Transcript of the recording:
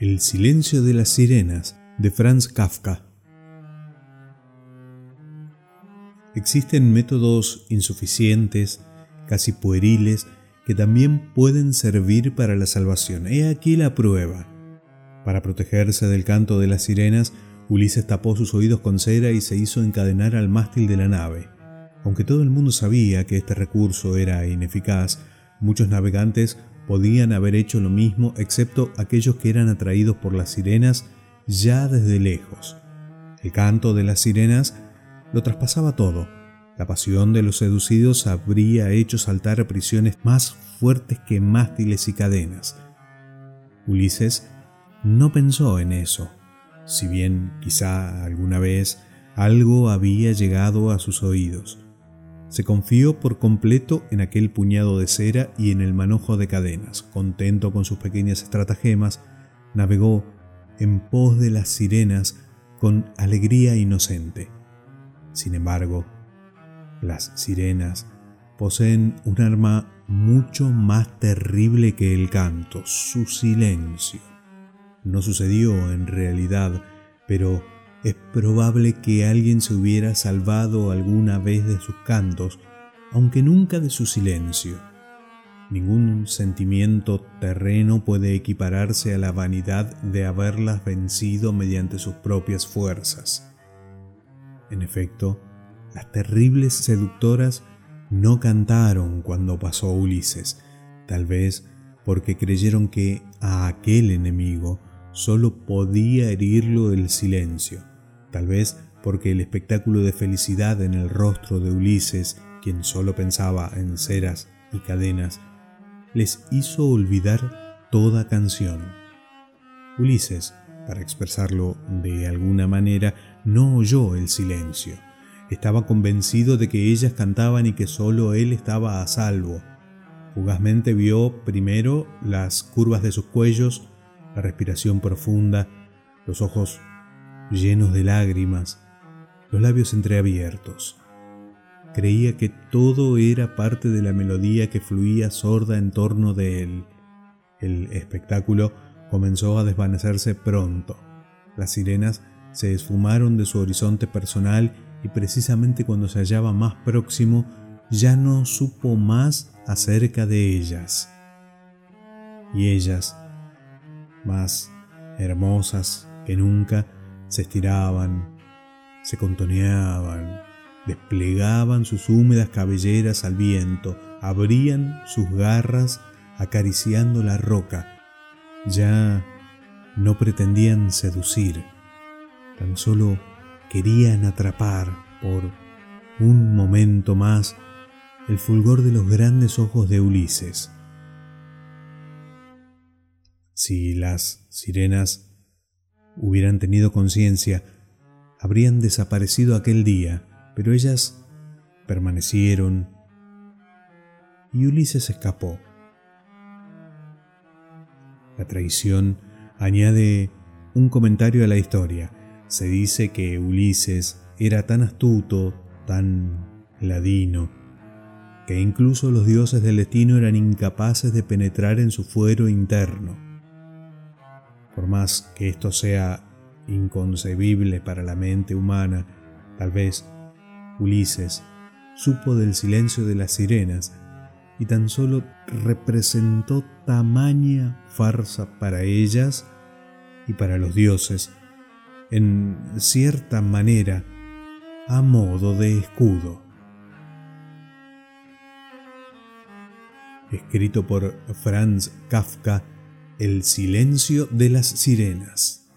El silencio de las sirenas de Franz Kafka. Existen métodos insuficientes, casi pueriles, que también pueden servir para la salvación. He aquí la prueba. Para protegerse del canto de las sirenas, Ulises tapó sus oídos con cera y se hizo encadenar al mástil de la nave. Aunque todo el mundo sabía que este recurso era ineficaz, muchos navegantes podían haber hecho lo mismo excepto aquellos que eran atraídos por las sirenas ya desde lejos. El canto de las sirenas lo traspasaba todo. La pasión de los seducidos habría hecho saltar prisiones más fuertes que mástiles y cadenas. Ulises no pensó en eso, si bien quizá alguna vez algo había llegado a sus oídos. Se confió por completo en aquel puñado de cera y en el manojo de cadenas. Contento con sus pequeñas estratagemas, navegó en pos de las sirenas con alegría inocente. Sin embargo, las sirenas poseen un arma mucho más terrible que el canto, su silencio. No sucedió en realidad, pero es probable que alguien se hubiera salvado alguna vez de sus cantos, aunque nunca de su silencio. Ningún sentimiento terreno puede equipararse a la vanidad de haberlas vencido mediante sus propias fuerzas. En efecto, las terribles seductoras no cantaron cuando pasó Ulises, tal vez porque creyeron que a aquel enemigo solo podía herirlo el silencio, tal vez porque el espectáculo de felicidad en el rostro de Ulises, quien solo pensaba en ceras y cadenas, les hizo olvidar toda canción. Ulises, para expresarlo de alguna manera, no oyó el silencio. Estaba convencido de que ellas cantaban y que solo él estaba a salvo. Fugazmente vio primero las curvas de sus cuellos, la respiración profunda, los ojos llenos de lágrimas, los labios entreabiertos. Creía que todo era parte de la melodía que fluía sorda en torno de él. El espectáculo comenzó a desvanecerse pronto. Las sirenas se esfumaron de su horizonte personal y precisamente cuando se hallaba más próximo ya no supo más acerca de ellas. Y ellas, más hermosas que nunca, se estiraban, se contoneaban, desplegaban sus húmedas cabelleras al viento, abrían sus garras acariciando la roca. Ya no pretendían seducir, tan solo querían atrapar por un momento más el fulgor de los grandes ojos de Ulises. Si las sirenas hubieran tenido conciencia, habrían desaparecido aquel día, pero ellas permanecieron y Ulises escapó. La traición añade un comentario a la historia. Se dice que Ulises era tan astuto, tan ladino, que incluso los dioses del destino eran incapaces de penetrar en su fuero interno. Por más que esto sea inconcebible para la mente humana, tal vez Ulises supo del silencio de las sirenas y tan solo representó tamaña farsa para ellas y para los dioses, en cierta manera, a modo de escudo. Escrito por Franz Kafka, El silencio de las sirenas.